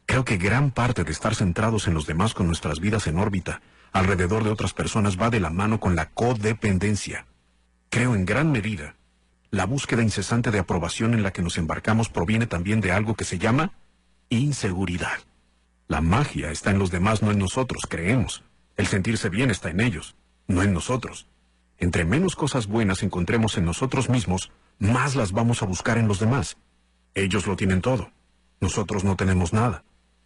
Creo que gran parte de estar centrados en los demás con nuestras vidas en órbita, alrededor de otras personas, va de la mano con la codependencia. Creo en gran medida. La búsqueda incesante de aprobación en la que nos embarcamos proviene también de algo que se llama inseguridad. La magia está en los demás, no en nosotros, creemos. El sentirse bien está en ellos, no en nosotros. Entre menos cosas buenas encontremos en nosotros mismos, más las vamos a buscar en los demás. Ellos lo tienen todo. Nosotros no tenemos nada.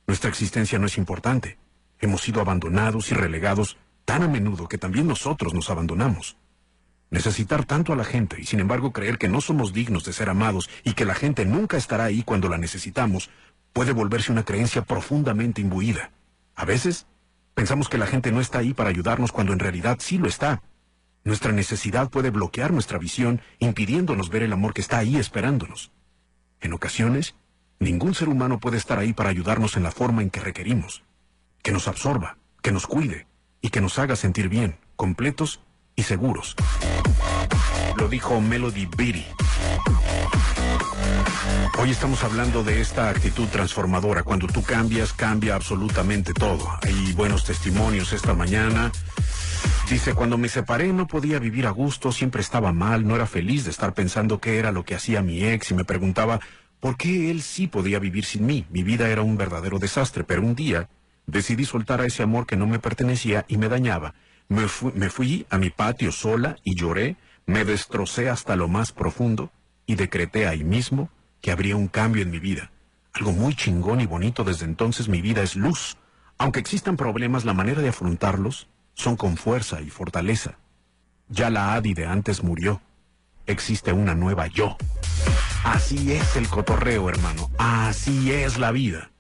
Nuestra existencia no es importante. Hemos sido abandonados y relegados tan a menudo que también nosotros nos abandonamos. Necesitar tanto a la gente y sin embargo creer que no somos dignos de ser amados y que la gente nunca estará ahí cuando la necesitamos puede volverse una creencia profundamente imbuida. A veces pensamos que la gente no está ahí para ayudarnos cuando en realidad sí lo está. Nuestra necesidad puede bloquear nuestra visión, impidiéndonos ver el amor que está ahí esperándonos. En ocasiones, ningún ser humano puede estar ahí para ayudarnos en la forma en que requerimos. Que nos absorba, que nos cuide y que nos haga sentir bien, completos y seguros. Lo dijo Melody Beatty. Hoy estamos hablando de esta actitud transformadora. Cuando tú cambias, cambia absolutamente todo. Hay buenos testimonios esta mañana. Dice, cuando me separé no podía vivir a gusto, siempre estaba mal, no era feliz de estar pensando qué era lo que hacía mi ex y me preguntaba por qué él sí podía vivir sin mí. Mi vida era un verdadero desastre, pero un día decidí soltar a ese amor que no me pertenecía y me dañaba. Me fui, a mi patio sola y lloré, me destrocé hasta lo más profundo y decreté ahí mismo que habría un cambio en mi vida. Algo muy chingón y bonito desde entonces mi vida es luz. Aunque existan problemas, la manera de afrontarlos son con fuerza y fortaleza. Ya la Adi de antes murió. Existe una nueva yo. Así es el cotorreo, hermano. Así es la vida.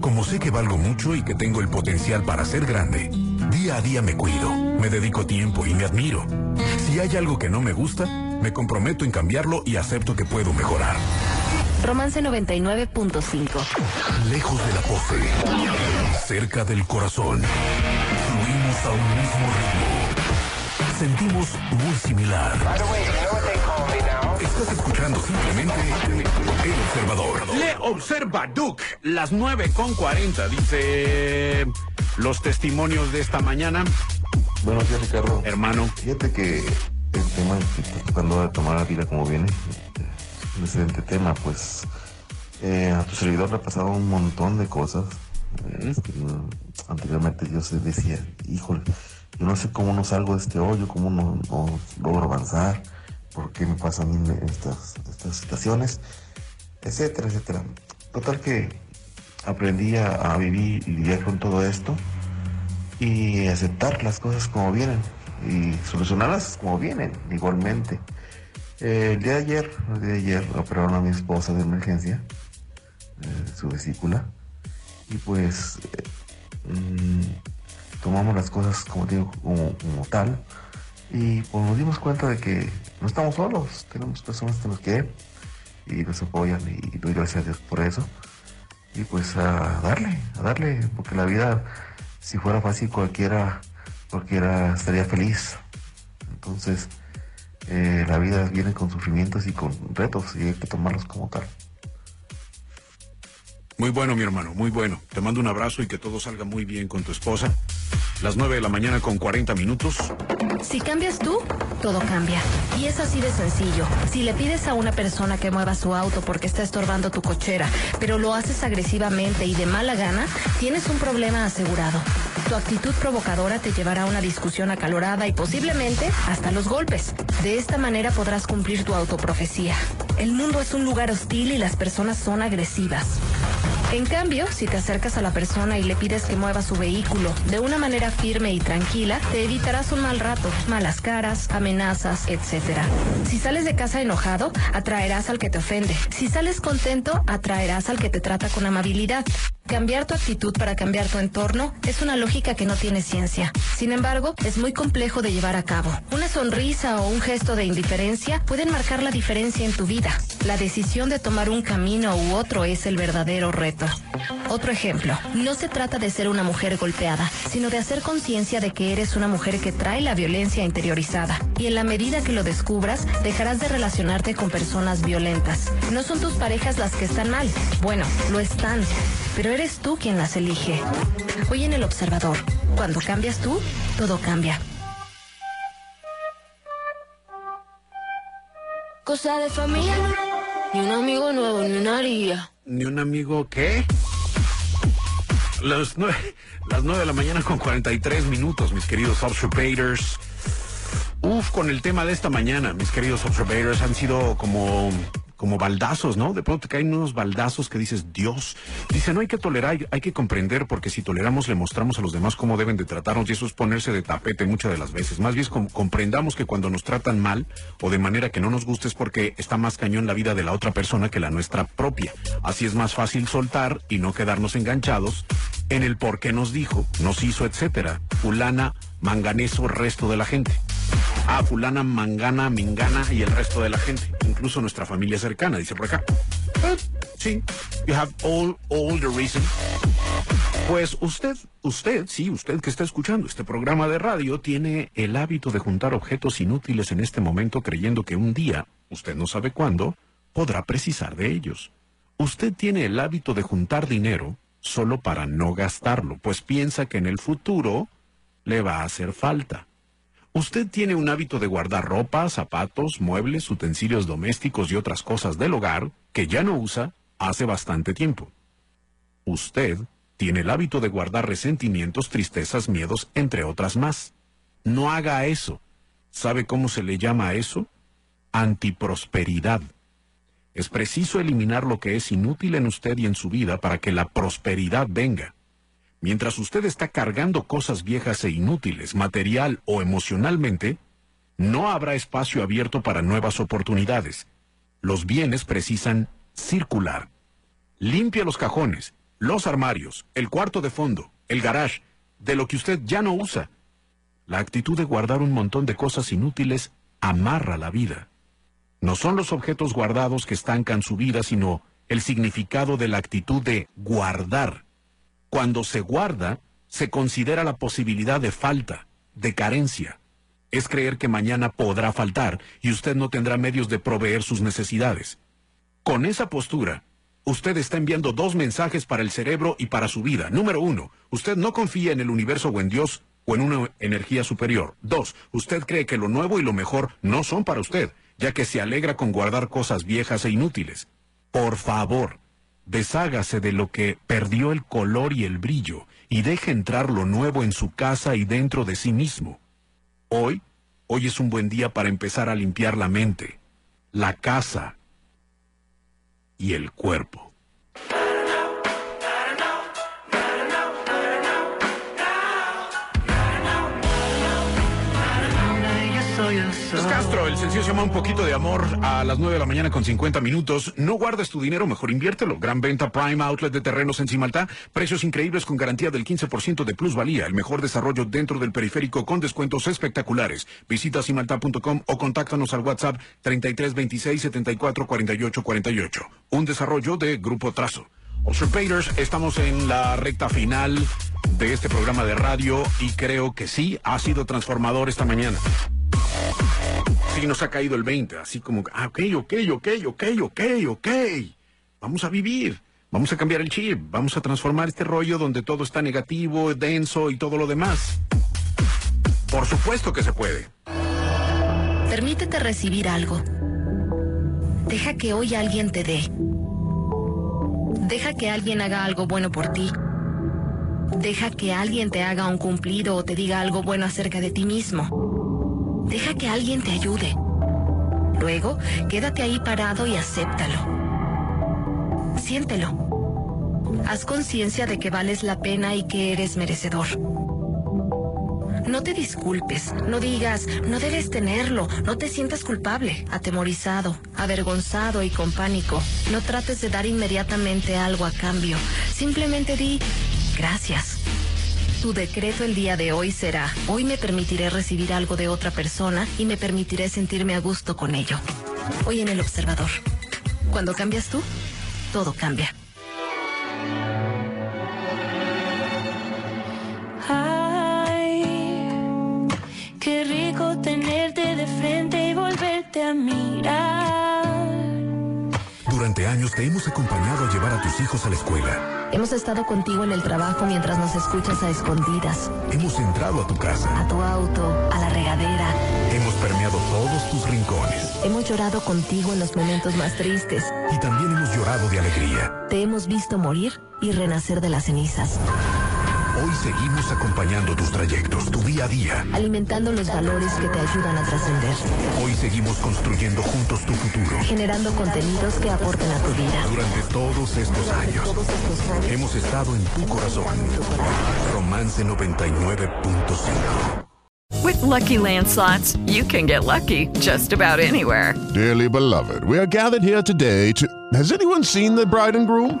Como sé que valgo mucho y que tengo el potencial para ser grande, día a día me cuido, me dedico tiempo y me admiro. Si hay algo que no me gusta, me comprometo en cambiarlo y acepto que puedo mejorar. Romance 99.5. Lejos de la pose, cerca del corazón, fluimos a un mismo ritmo. Sentimos muy similar. Estás escuchando simplemente El Observador. Le observa Duke, las 9 con 40. Dice, los testimonios de esta mañana. Buenos días, Ricardo. Hermano. Fíjate que el tema que estás tratando de tomar la vida como viene, un excelente tema, pues eh, a tu servidor le ha pasado un montón de cosas. Este, anteriormente yo se decía, híjole, yo no sé cómo no salgo de este hoyo, cómo no, no logro avanzar, por qué me pasan mí estas, estas situaciones, etcétera, etcétera. Total que aprendí a, a vivir y lidiar con todo esto y aceptar las cosas como vienen y solucionarlas como vienen, igualmente. Eh, el día de ayer, el día de ayer operaron a mi esposa de emergencia, eh, su vesícula, y pues eh, mm, tomamos las cosas como digo, como, como tal, y pues nos dimos cuenta de que no estamos solos, tenemos personas que nos quieren y nos apoyan y doy gracias a Dios por eso. Y pues a darle, a darle, porque la vida, si fuera fácil cualquiera, cualquiera estaría feliz. Entonces, eh, la vida viene con sufrimientos y con retos y hay que tomarlos como tal. Muy bueno, mi hermano, muy bueno. Te mando un abrazo y que todo salga muy bien con tu esposa. Las 9 de la mañana con 40 minutos. Si cambias tú, todo cambia. Y es así de sencillo. Si le pides a una persona que mueva su auto porque está estorbando tu cochera, pero lo haces agresivamente y de mala gana, tienes un problema asegurado. Tu actitud provocadora te llevará a una discusión acalorada y posiblemente hasta los golpes. De esta manera podrás cumplir tu autoprofecía. El mundo es un lugar hostil y las personas son agresivas. En cambio, si te acercas a la persona y le pides que mueva su vehículo de una manera firme y tranquila, te evitarás un mal rato, malas caras, amenazas, etc. Si sales de casa enojado, atraerás al que te ofende. Si sales contento, atraerás al que te trata con amabilidad. Cambiar tu actitud para cambiar tu entorno es una lógica que no tiene ciencia. Sin embargo, es muy complejo de llevar a cabo. Una sonrisa o un gesto de indiferencia pueden marcar la diferencia en tu vida. La decisión de tomar un camino u otro es el verdadero reto. Otro ejemplo, no se trata de ser una mujer golpeada, sino de hacer conciencia de que eres una mujer que trae la violencia interiorizada. Y en la medida que lo descubras, dejarás de relacionarte con personas violentas. No son tus parejas las que están mal. Bueno, lo están. Pero eres tú quien las elige. Hoy en El Observador, cuando cambias tú, todo cambia. Cosa de familia, ni un amigo nuevo, ni una haría. ¿Ni un amigo qué? Las nueve, las nueve de la mañana con 43 minutos, mis queridos observators. Uf, con el tema de esta mañana, mis queridos observators, han sido como como baldazos, ¿no? De pronto caen unos baldazos que dices, Dios. Dice, no hay que tolerar, hay que comprender, porque si toleramos le mostramos a los demás cómo deben de tratarnos y eso es ponerse de tapete muchas de las veces. Más bien com comprendamos que cuando nos tratan mal o de manera que no nos guste es porque está más cañón la vida de la otra persona que la nuestra propia. Así es más fácil soltar y no quedarnos enganchados en el por qué nos dijo, nos hizo, etcétera. Fulana, manganeso, resto de la gente. Ah, fulana, mangana, mingana y el resto de la gente. Incluso nuestra familia cercana, dice por acá. Eh, sí, you have all, all the reason. Pues usted, usted, sí, usted que está escuchando este programa de radio, tiene el hábito de juntar objetos inútiles en este momento creyendo que un día, usted no sabe cuándo, podrá precisar de ellos. Usted tiene el hábito de juntar dinero solo para no gastarlo, pues piensa que en el futuro le va a hacer falta. Usted tiene un hábito de guardar ropa, zapatos, muebles, utensilios domésticos y otras cosas del hogar que ya no usa hace bastante tiempo. Usted tiene el hábito de guardar resentimientos, tristezas, miedos, entre otras más. No haga eso. ¿Sabe cómo se le llama eso? Antiprosperidad. Es preciso eliminar lo que es inútil en usted y en su vida para que la prosperidad venga. Mientras usted está cargando cosas viejas e inútiles, material o emocionalmente, no habrá espacio abierto para nuevas oportunidades. Los bienes precisan circular. Limpia los cajones, los armarios, el cuarto de fondo, el garage, de lo que usted ya no usa. La actitud de guardar un montón de cosas inútiles amarra la vida. No son los objetos guardados que estancan su vida, sino el significado de la actitud de guardar. Cuando se guarda, se considera la posibilidad de falta, de carencia. Es creer que mañana podrá faltar y usted no tendrá medios de proveer sus necesidades. Con esa postura, usted está enviando dos mensajes para el cerebro y para su vida. Número uno, usted no confía en el universo o en Dios o en una energía superior. Dos, usted cree que lo nuevo y lo mejor no son para usted, ya que se alegra con guardar cosas viejas e inútiles. Por favor, deshágase de lo que perdió el color y el brillo y deje entrar lo nuevo en su casa y dentro de sí mismo. Hoy, hoy es un buen día para empezar a limpiar la mente, la casa y el cuerpo. Castro, el sencillo se llama Un poquito de amor a las 9 de la mañana con 50 minutos. No guardes tu dinero, mejor inviértelo. Gran venta Prime Outlet de terrenos en Cimaltá. Precios increíbles con garantía del 15% de plusvalía. El mejor desarrollo dentro del periférico con descuentos espectaculares. Visita cimaltá.com o contáctanos al WhatsApp 3326 74 48 48. Un desarrollo de Grupo Trazo. Usurpators, estamos en la recta final de este programa de radio y creo que sí ha sido transformador esta mañana. Sí, nos ha caído el 20, así como, ah, ok, ok, ok, ok, ok, ok. Vamos a vivir, vamos a cambiar el chip, vamos a transformar este rollo donde todo está negativo, denso y todo lo demás. Por supuesto que se puede. Permítete recibir algo. Deja que hoy alguien te dé. Deja que alguien haga algo bueno por ti. Deja que alguien te haga un cumplido o te diga algo bueno acerca de ti mismo. Deja que alguien te ayude. Luego, quédate ahí parado y acéptalo. Siéntelo. Haz conciencia de que vales la pena y que eres merecedor. No te disculpes, no digas, no debes tenerlo, no te sientas culpable, atemorizado, avergonzado y con pánico. No trates de dar inmediatamente algo a cambio. Simplemente di, gracias. Tu decreto el día de hoy será, hoy me permitiré recibir algo de otra persona y me permitiré sentirme a gusto con ello. Hoy en el observador. Cuando cambias tú, todo cambia. Ay, qué rico tenerte de frente y volverte a mirar. Durante años te hemos acompañado a llevar a tus hijos a la escuela. Hemos estado contigo en el trabajo mientras nos escuchas a escondidas, Hemos entrado a tu casa. a tu auto, a la regadera. Hemos permeado todos tus rincones. Hemos llorado contigo en los momentos más tristes. Y también hemos llorado de alegría. Te hemos visto morir y renacer de las cenizas, Hoy seguimos acompañando tus trayectos, tu día a día. alimentando los valores que te ayudan a trascender, Hoy seguimos construyendo juntos tu futuro. generando contenidos que aporten a tu vida. Durante todos estos años, hemos estado en tu corazón. Romance 99.5. With Lucky Land slots, you can get lucky just about anywhere. Dearly beloved, we are gathered here today to. Has anyone seen the bride and groom?